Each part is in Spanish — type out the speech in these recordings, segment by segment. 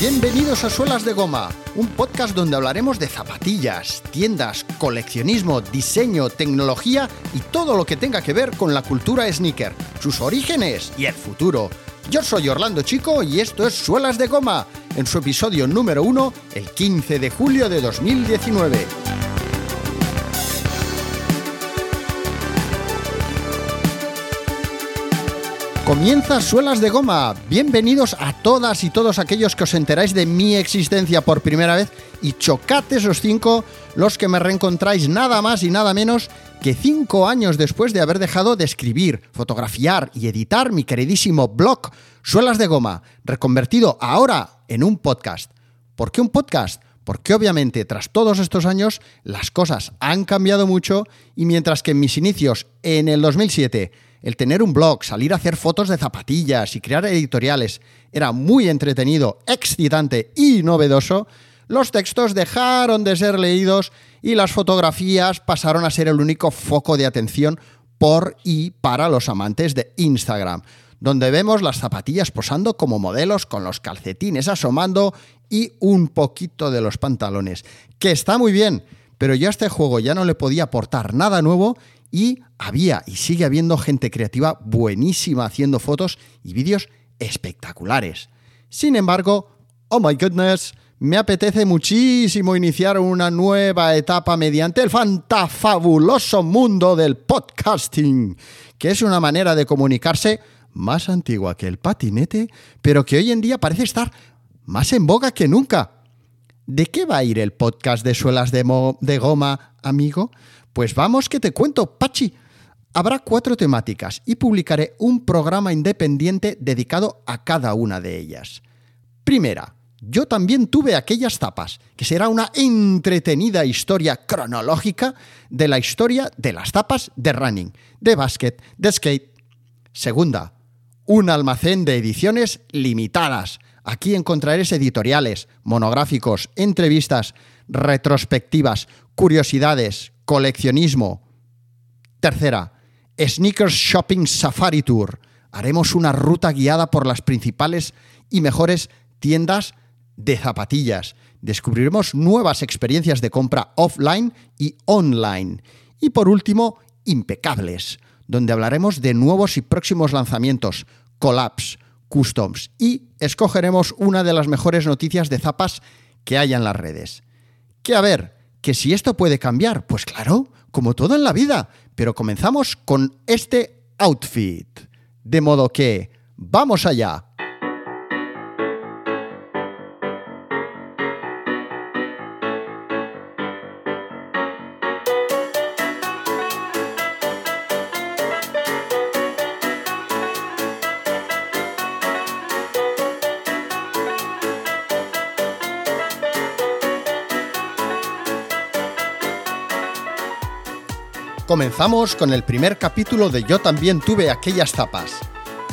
Bienvenidos a Suelas de Goma, un podcast donde hablaremos de zapatillas, tiendas, coleccionismo, diseño, tecnología y todo lo que tenga que ver con la cultura sneaker, sus orígenes y el futuro. Yo soy Orlando Chico y esto es Suelas de Goma, en su episodio número 1, el 15 de julio de 2019. Comienza Suelas de Goma. Bienvenidos a todas y todos aquellos que os enteráis de mi existencia por primera vez y chocate esos cinco los que me reencontráis nada más y nada menos que cinco años después de haber dejado de escribir, fotografiar y editar mi queridísimo blog Suelas de Goma, reconvertido ahora en un podcast. ¿Por qué un podcast? Porque obviamente tras todos estos años las cosas han cambiado mucho y mientras que en mis inicios en el 2007 el tener un blog, salir a hacer fotos de zapatillas y crear editoriales era muy entretenido, excitante y novedoso, los textos dejaron de ser leídos y las fotografías pasaron a ser el único foco de atención por y para los amantes de Instagram, donde vemos las zapatillas posando como modelos con los calcetines asomando y un poquito de los pantalones, que está muy bien, pero yo a este juego ya no le podía aportar nada nuevo y había y sigue habiendo gente creativa buenísima haciendo fotos y vídeos espectaculares. Sin embargo, oh my goodness, me apetece muchísimo iniciar una nueva etapa mediante el fantafabuloso mundo del podcasting, que es una manera de comunicarse más antigua que el patinete, pero que hoy en día parece estar más en boga que nunca. ¿De qué va a ir el podcast de suelas de, de goma, amigo? Pues vamos que te cuento, Pachi. Habrá cuatro temáticas y publicaré un programa independiente dedicado a cada una de ellas. Primera, yo también tuve aquellas tapas, que será una entretenida historia cronológica de la historia de las tapas de running, de básquet, de skate. Segunda, un almacén de ediciones limitadas. Aquí encontraréis editoriales, monográficos, entrevistas, retrospectivas, curiosidades, coleccionismo. Tercera, Sneakers Shopping Safari Tour. Haremos una ruta guiada por las principales y mejores tiendas de zapatillas. Descubriremos nuevas experiencias de compra offline y online. Y por último, impecables, donde hablaremos de nuevos y próximos lanzamientos, collabs, customs y escogeremos una de las mejores noticias de zapas que haya en las redes. Que a ver, que si esto puede cambiar, pues claro, como todo en la vida, pero comenzamos con este outfit. De modo que, vamos allá. Comenzamos con el primer capítulo de Yo también tuve aquellas tapas.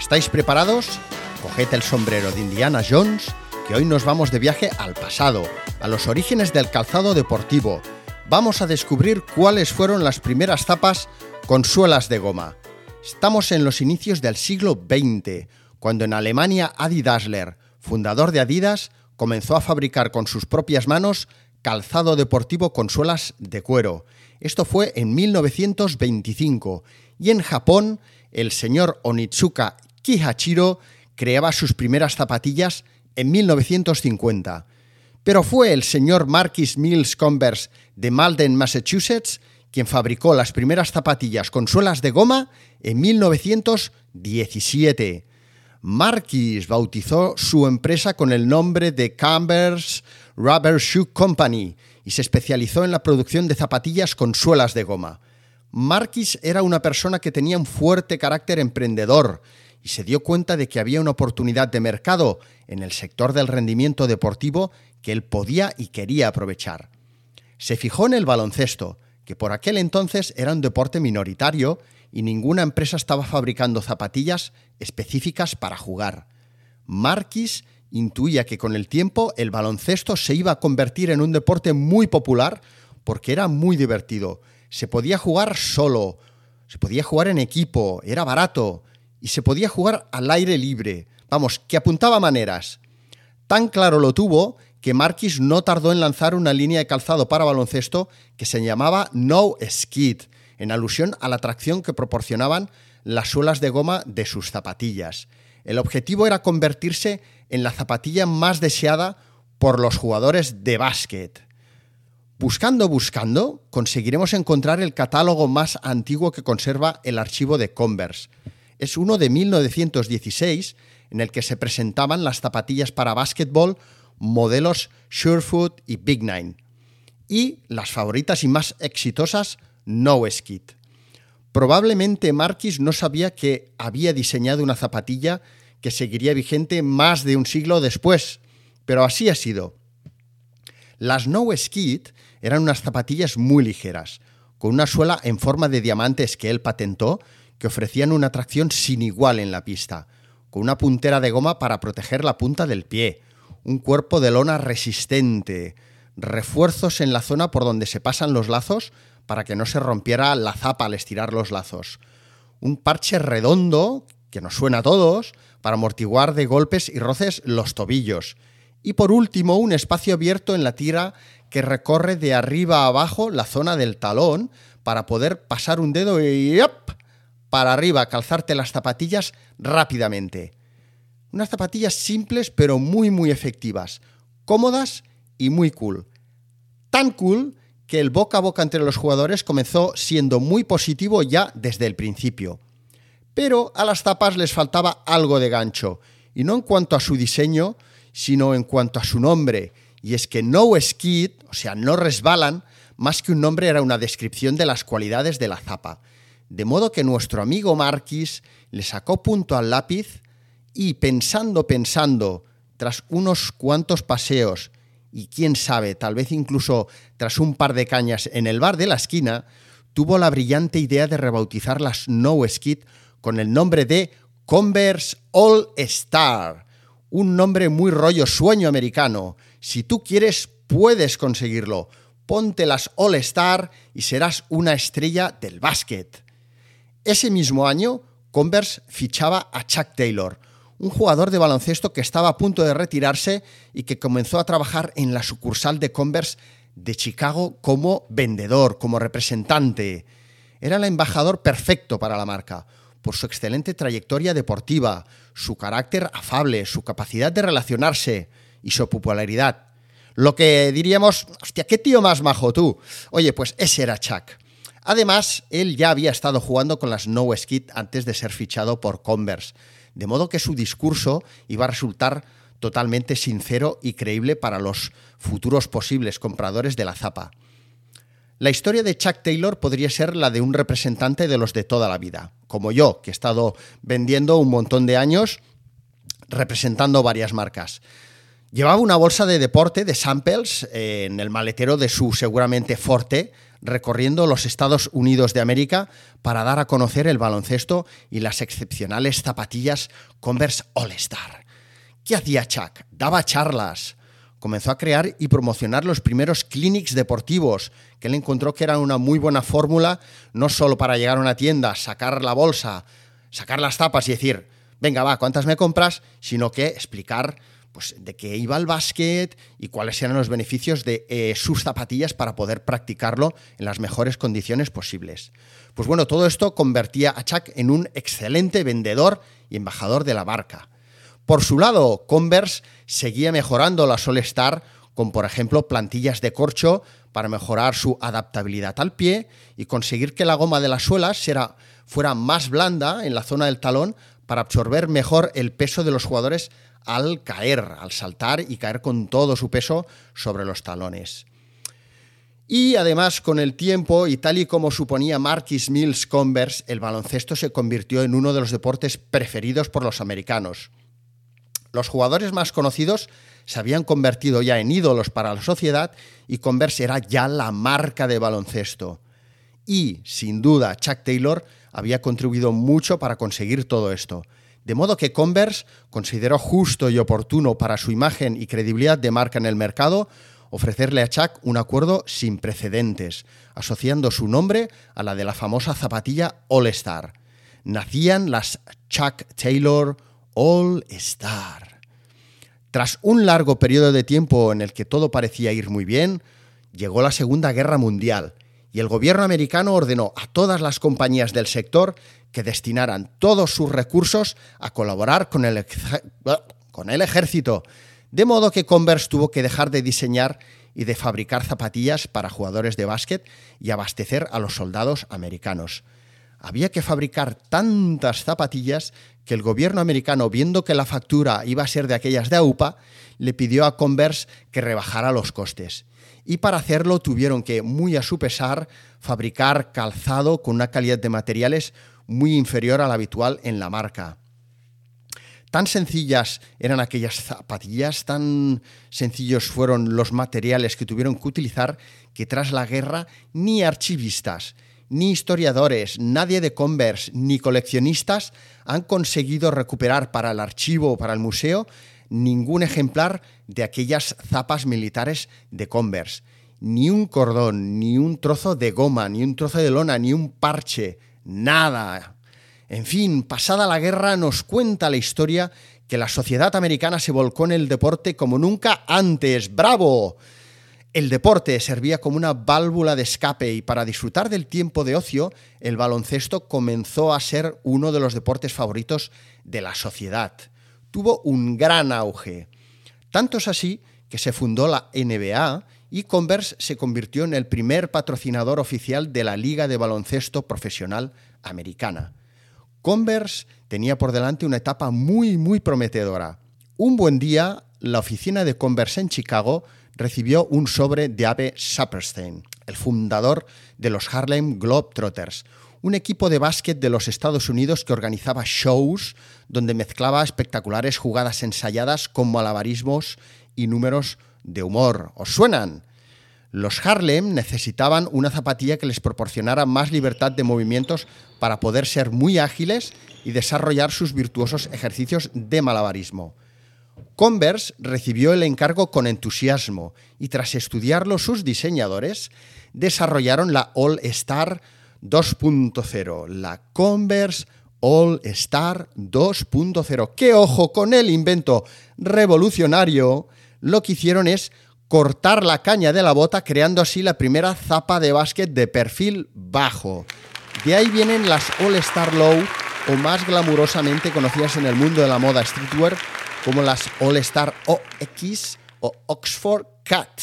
¿Estáis preparados? Coged el sombrero de Indiana Jones, que hoy nos vamos de viaje al pasado, a los orígenes del calzado deportivo. Vamos a descubrir cuáles fueron las primeras tapas con suelas de goma. Estamos en los inicios del siglo XX, cuando en Alemania Adi Dassler, fundador de Adidas, comenzó a fabricar con sus propias manos calzado deportivo con suelas de cuero esto fue en 1925 y en Japón el señor Onitsuka Kihachiro creaba sus primeras zapatillas en 1950. Pero fue el señor Marquis Mills Converse de Malden, Massachusetts, quien fabricó las primeras zapatillas con suelas de goma en 1917. Marquis bautizó su empresa con el nombre de Converse Rubber Shoe Company y se especializó en la producción de zapatillas con suelas de goma. Marquis era una persona que tenía un fuerte carácter emprendedor y se dio cuenta de que había una oportunidad de mercado en el sector del rendimiento deportivo que él podía y quería aprovechar. Se fijó en el baloncesto, que por aquel entonces era un deporte minoritario y ninguna empresa estaba fabricando zapatillas específicas para jugar. Marquis intuía que con el tiempo el baloncesto se iba a convertir en un deporte muy popular porque era muy divertido. Se podía jugar solo, se podía jugar en equipo, era barato y se podía jugar al aire libre. Vamos, que apuntaba maneras. Tan claro lo tuvo que Marquis no tardó en lanzar una línea de calzado para baloncesto que se llamaba No Skid, en alusión a la tracción que proporcionaban las suelas de goma de sus zapatillas. El objetivo era convertirse en la zapatilla más deseada por los jugadores de básquet. Buscando, buscando, conseguiremos encontrar el catálogo más antiguo que conserva el archivo de Converse. Es uno de 1916, en el que se presentaban las zapatillas para básquetbol modelos Surefoot y Big Nine. Y las favoritas y más exitosas, No Skid. Probablemente Marquis no sabía que había diseñado una zapatilla que seguiría vigente más de un siglo después, pero así ha sido. Las No Skid eran unas zapatillas muy ligeras, con una suela en forma de diamantes que él patentó, que ofrecían una tracción sin igual en la pista, con una puntera de goma para proteger la punta del pie, un cuerpo de lona resistente, refuerzos en la zona por donde se pasan los lazos para que no se rompiera la zapa al estirar los lazos, un parche redondo, que nos suena a todos, para amortiguar de golpes y roces los tobillos, y por último un espacio abierto en la tira que recorre de arriba a abajo la zona del talón para poder pasar un dedo y para arriba, calzarte las zapatillas rápidamente. Unas zapatillas simples pero muy muy efectivas, cómodas y muy cool. Tan cool que el boca a boca entre los jugadores comenzó siendo muy positivo ya desde el principio. Pero a las zapas les faltaba algo de gancho, y no en cuanto a su diseño, sino en cuanto a su nombre, y es que no skid, o sea, no resbalan, más que un nombre era una descripción de las cualidades de la zapa. De modo que nuestro amigo Marquis le sacó punto al lápiz y pensando, pensando, tras unos cuantos paseos, y quién sabe, tal vez incluso tras un par de cañas en el bar de la esquina, tuvo la brillante idea de rebautizar las No Skid con el nombre de Converse All Star, un nombre muy rollo sueño americano. Si tú quieres, puedes conseguirlo. Ponte las All Star y serás una estrella del básquet. Ese mismo año, Converse fichaba a Chuck Taylor, un jugador de baloncesto que estaba a punto de retirarse y que comenzó a trabajar en la sucursal de Converse de Chicago como vendedor, como representante. Era el embajador perfecto para la marca, por su excelente trayectoria deportiva, su carácter afable, su capacidad de relacionarse y su popularidad. Lo que diríamos, hostia, qué tío más majo tú. Oye, pues ese era Chuck. Además, él ya había estado jugando con las No Skid antes de ser fichado por Converse, de modo que su discurso iba a resultar totalmente sincero y creíble para los futuros posibles compradores de la zapa. La historia de Chuck Taylor podría ser la de un representante de los de toda la vida, como yo, que he estado vendiendo un montón de años representando varias marcas. Llevaba una bolsa de deporte de samples eh, en el maletero de su seguramente Forte, recorriendo los Estados Unidos de América para dar a conocer el baloncesto y las excepcionales zapatillas Converse All Star. ¿Qué hacía Chuck? Daba charlas, comenzó a crear y promocionar los primeros clinics deportivos, que él encontró que eran una muy buena fórmula, no solo para llegar a una tienda, sacar la bolsa, sacar las tapas y decir, venga, va, ¿cuántas me compras? Sino que explicar pues, de qué iba el básquet y cuáles eran los beneficios de eh, sus zapatillas para poder practicarlo en las mejores condiciones posibles. Pues bueno, todo esto convertía a Chuck en un excelente vendedor y embajador de la marca. Por su lado, Converse seguía mejorando la Solestar con, por ejemplo, plantillas de corcho para mejorar su adaptabilidad al pie y conseguir que la goma de las suelas fuera más blanda en la zona del talón para absorber mejor el peso de los jugadores al caer, al saltar y caer con todo su peso sobre los talones. Y además, con el tiempo, y tal y como suponía Marquis Mills Converse, el baloncesto se convirtió en uno de los deportes preferidos por los americanos. Los jugadores más conocidos se habían convertido ya en ídolos para la sociedad y Converse era ya la marca de baloncesto. Y, sin duda, Chuck Taylor había contribuido mucho para conseguir todo esto. De modo que Converse consideró justo y oportuno para su imagen y credibilidad de marca en el mercado ofrecerle a Chuck un acuerdo sin precedentes, asociando su nombre a la de la famosa zapatilla All Star. Nacían las Chuck Taylor All Star. Tras un largo periodo de tiempo en el que todo parecía ir muy bien, llegó la Segunda Guerra Mundial y el gobierno americano ordenó a todas las compañías del sector que destinaran todos sus recursos a colaborar con el, con el ejército, de modo que Converse tuvo que dejar de diseñar y de fabricar zapatillas para jugadores de básquet y abastecer a los soldados americanos. Había que fabricar tantas zapatillas que el gobierno americano, viendo que la factura iba a ser de aquellas de AUPA, le pidió a Converse que rebajara los costes. Y para hacerlo tuvieron que, muy a su pesar, fabricar calzado con una calidad de materiales muy inferior a la habitual en la marca. Tan sencillas eran aquellas zapatillas, tan sencillos fueron los materiales que tuvieron que utilizar, que tras la guerra ni archivistas, ni historiadores, nadie de Converse, ni coleccionistas han conseguido recuperar para el archivo o para el museo ningún ejemplar de aquellas zapas militares de Converse. Ni un cordón, ni un trozo de goma, ni un trozo de lona, ni un parche, nada. En fin, pasada la guerra nos cuenta la historia que la sociedad americana se volcó en el deporte como nunca antes. ¡Bravo! El deporte servía como una válvula de escape y para disfrutar del tiempo de ocio, el baloncesto comenzó a ser uno de los deportes favoritos de la sociedad. Tuvo un gran auge. Tanto es así que se fundó la NBA y Converse se convirtió en el primer patrocinador oficial de la Liga de Baloncesto Profesional Americana. Converse tenía por delante una etapa muy, muy prometedora. Un buen día, la oficina de Converse en Chicago recibió un sobre de Abe Saperstein, el fundador de los Harlem Globetrotters, un equipo de básquet de los Estados Unidos que organizaba shows donde mezclaba espectaculares jugadas ensayadas con malabarismos y números de humor. ¿Os suenan? Los Harlem necesitaban una zapatilla que les proporcionara más libertad de movimientos para poder ser muy ágiles y desarrollar sus virtuosos ejercicios de malabarismo. Converse recibió el encargo con entusiasmo y tras estudiarlo sus diseñadores desarrollaron la All Star 2.0, la Converse All Star 2.0. ¡Qué ojo con el invento revolucionario! Lo que hicieron es cortar la caña de la bota, creando así la primera zapa de básquet de perfil bajo. De ahí vienen las All Star Low, o más glamurosamente conocidas en el mundo de la moda streetwear como las All Star OX o Oxford Cat.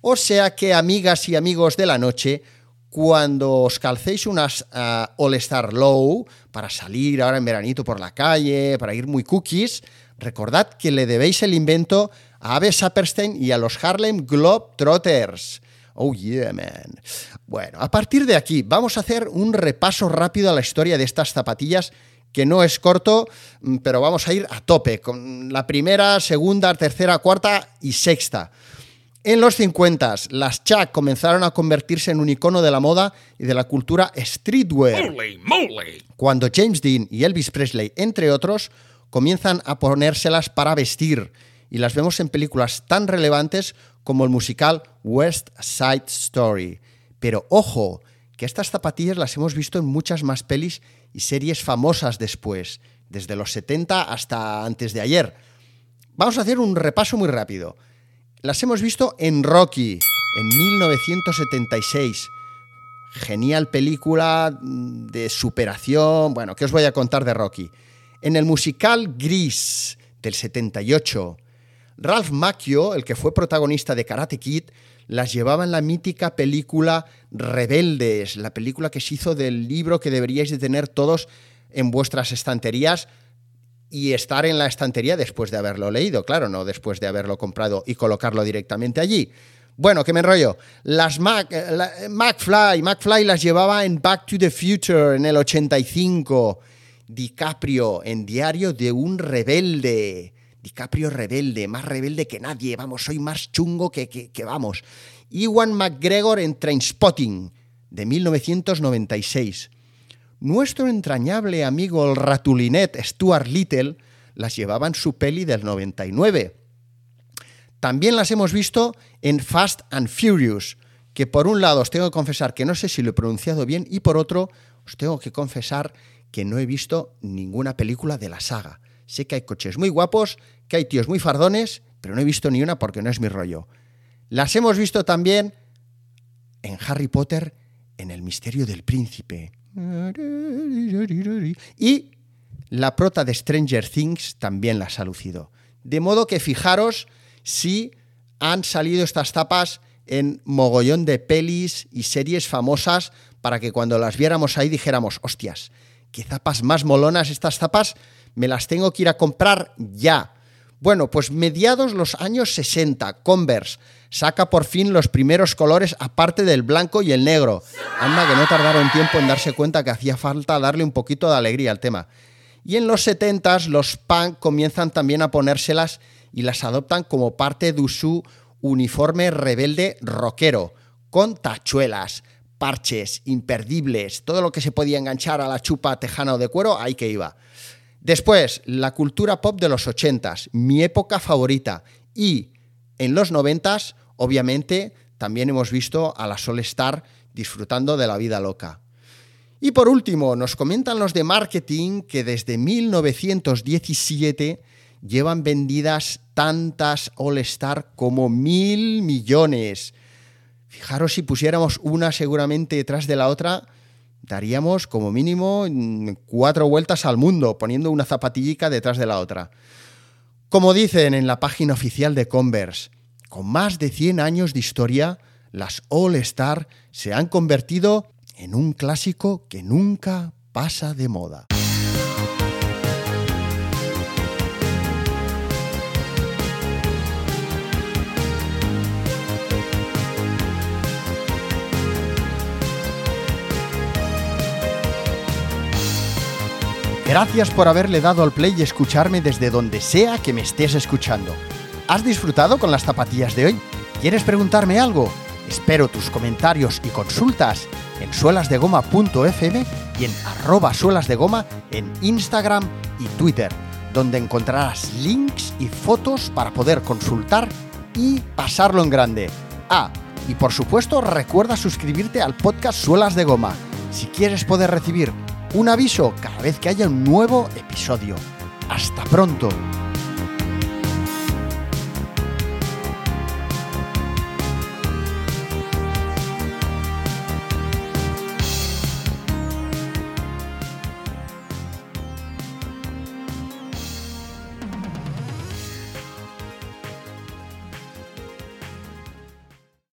O sea que, amigas y amigos de la noche, cuando os calcéis unas uh, All Star Low para salir ahora en veranito por la calle, para ir muy cookies, recordad que le debéis el invento a Abe Saperstein y a los Harlem Globetrotters. Oh yeah, man. Bueno, a partir de aquí vamos a hacer un repaso rápido a la historia de estas zapatillas que no es corto, mm, pero vamos a ir a tope con la primera, segunda, tercera, cuarta y sexta. En los 50, las Chuck comenzaron a convertirse en un icono de la moda y de la cultura streetwear. Cuando James Dean y Elvis Presley, entre otros, comienzan a ponérselas para vestir y las vemos en películas tan relevantes como el musical West Side Story. Pero ojo, que estas zapatillas las hemos visto en muchas más pelis y series famosas después, desde los 70 hasta antes de ayer. Vamos a hacer un repaso muy rápido. Las hemos visto en Rocky, en 1976. Genial película de superación. Bueno, ¿qué os voy a contar de Rocky? En el musical Gris del 78, Ralph Macchio, el que fue protagonista de Karate Kid, las llevaba en la mítica película Rebeldes, la película que se hizo del libro que deberíais de tener todos en vuestras estanterías y estar en la estantería después de haberlo leído, claro, no después de haberlo comprado y colocarlo directamente allí. Bueno, que me enrollo. Las Mac, eh, McFly, McFly las llevaba en Back to the Future en el 85. DiCaprio en Diario de un rebelde. DiCaprio rebelde, más rebelde que nadie, vamos, soy más chungo que, que, vamos. Iwan McGregor en Trainspotting, de 1996. Nuestro entrañable amigo el ratulinet Stuart Little las llevaba en su peli del 99. También las hemos visto en Fast and Furious, que por un lado os tengo que confesar que no sé si lo he pronunciado bien y por otro os tengo que confesar que no he visto ninguna película de la saga Sé que hay coches muy guapos, que hay tíos muy fardones, pero no he visto ni una porque no es mi rollo. Las hemos visto también en Harry Potter, en El misterio del príncipe. Y la prota de Stranger Things también las ha lucido. De modo que fijaros si han salido estas tapas en mogollón de pelis y series famosas para que cuando las viéramos ahí dijéramos, hostias, qué zapas más molonas estas zapas, me las tengo que ir a comprar ya. Bueno, pues mediados los años 60, Converse saca por fin los primeros colores aparte del blanco y el negro. Anda que no tardaron tiempo en darse cuenta que hacía falta darle un poquito de alegría al tema. Y en los 70 los punk comienzan también a ponérselas y las adoptan como parte de su uniforme rebelde rockero, con tachuelas, parches, imperdibles, todo lo que se podía enganchar a la chupa tejana o de cuero, ahí que iba. Después, la cultura pop de los 80s, mi época favorita. Y en los 90s, obviamente, también hemos visto a la Sol Star disfrutando de la vida loca. Y por último, nos comentan los de marketing que desde 1917 llevan vendidas tantas All Star como mil millones. Fijaros si pusiéramos una seguramente detrás de la otra, daríamos como mínimo cuatro vueltas al mundo poniendo una zapatillica detrás de la otra. Como dicen en la página oficial de Converse, con más de 100 años de historia, las All Star se han convertido en un clásico que nunca pasa de moda. Gracias por haberle dado al play y escucharme desde donde sea que me estés escuchando. ¿Has disfrutado con las zapatillas de hoy? ¿Quieres preguntarme algo? Espero tus comentarios y consultas en suelasdegoma.fm y en suelasdegoma en Instagram y Twitter, donde encontrarás links y fotos para poder consultar y pasarlo en grande. Ah, y por supuesto recuerda suscribirte al podcast Suelas de Goma si quieres poder recibir un aviso cada vez que haya un nuevo episodio. Hasta pronto.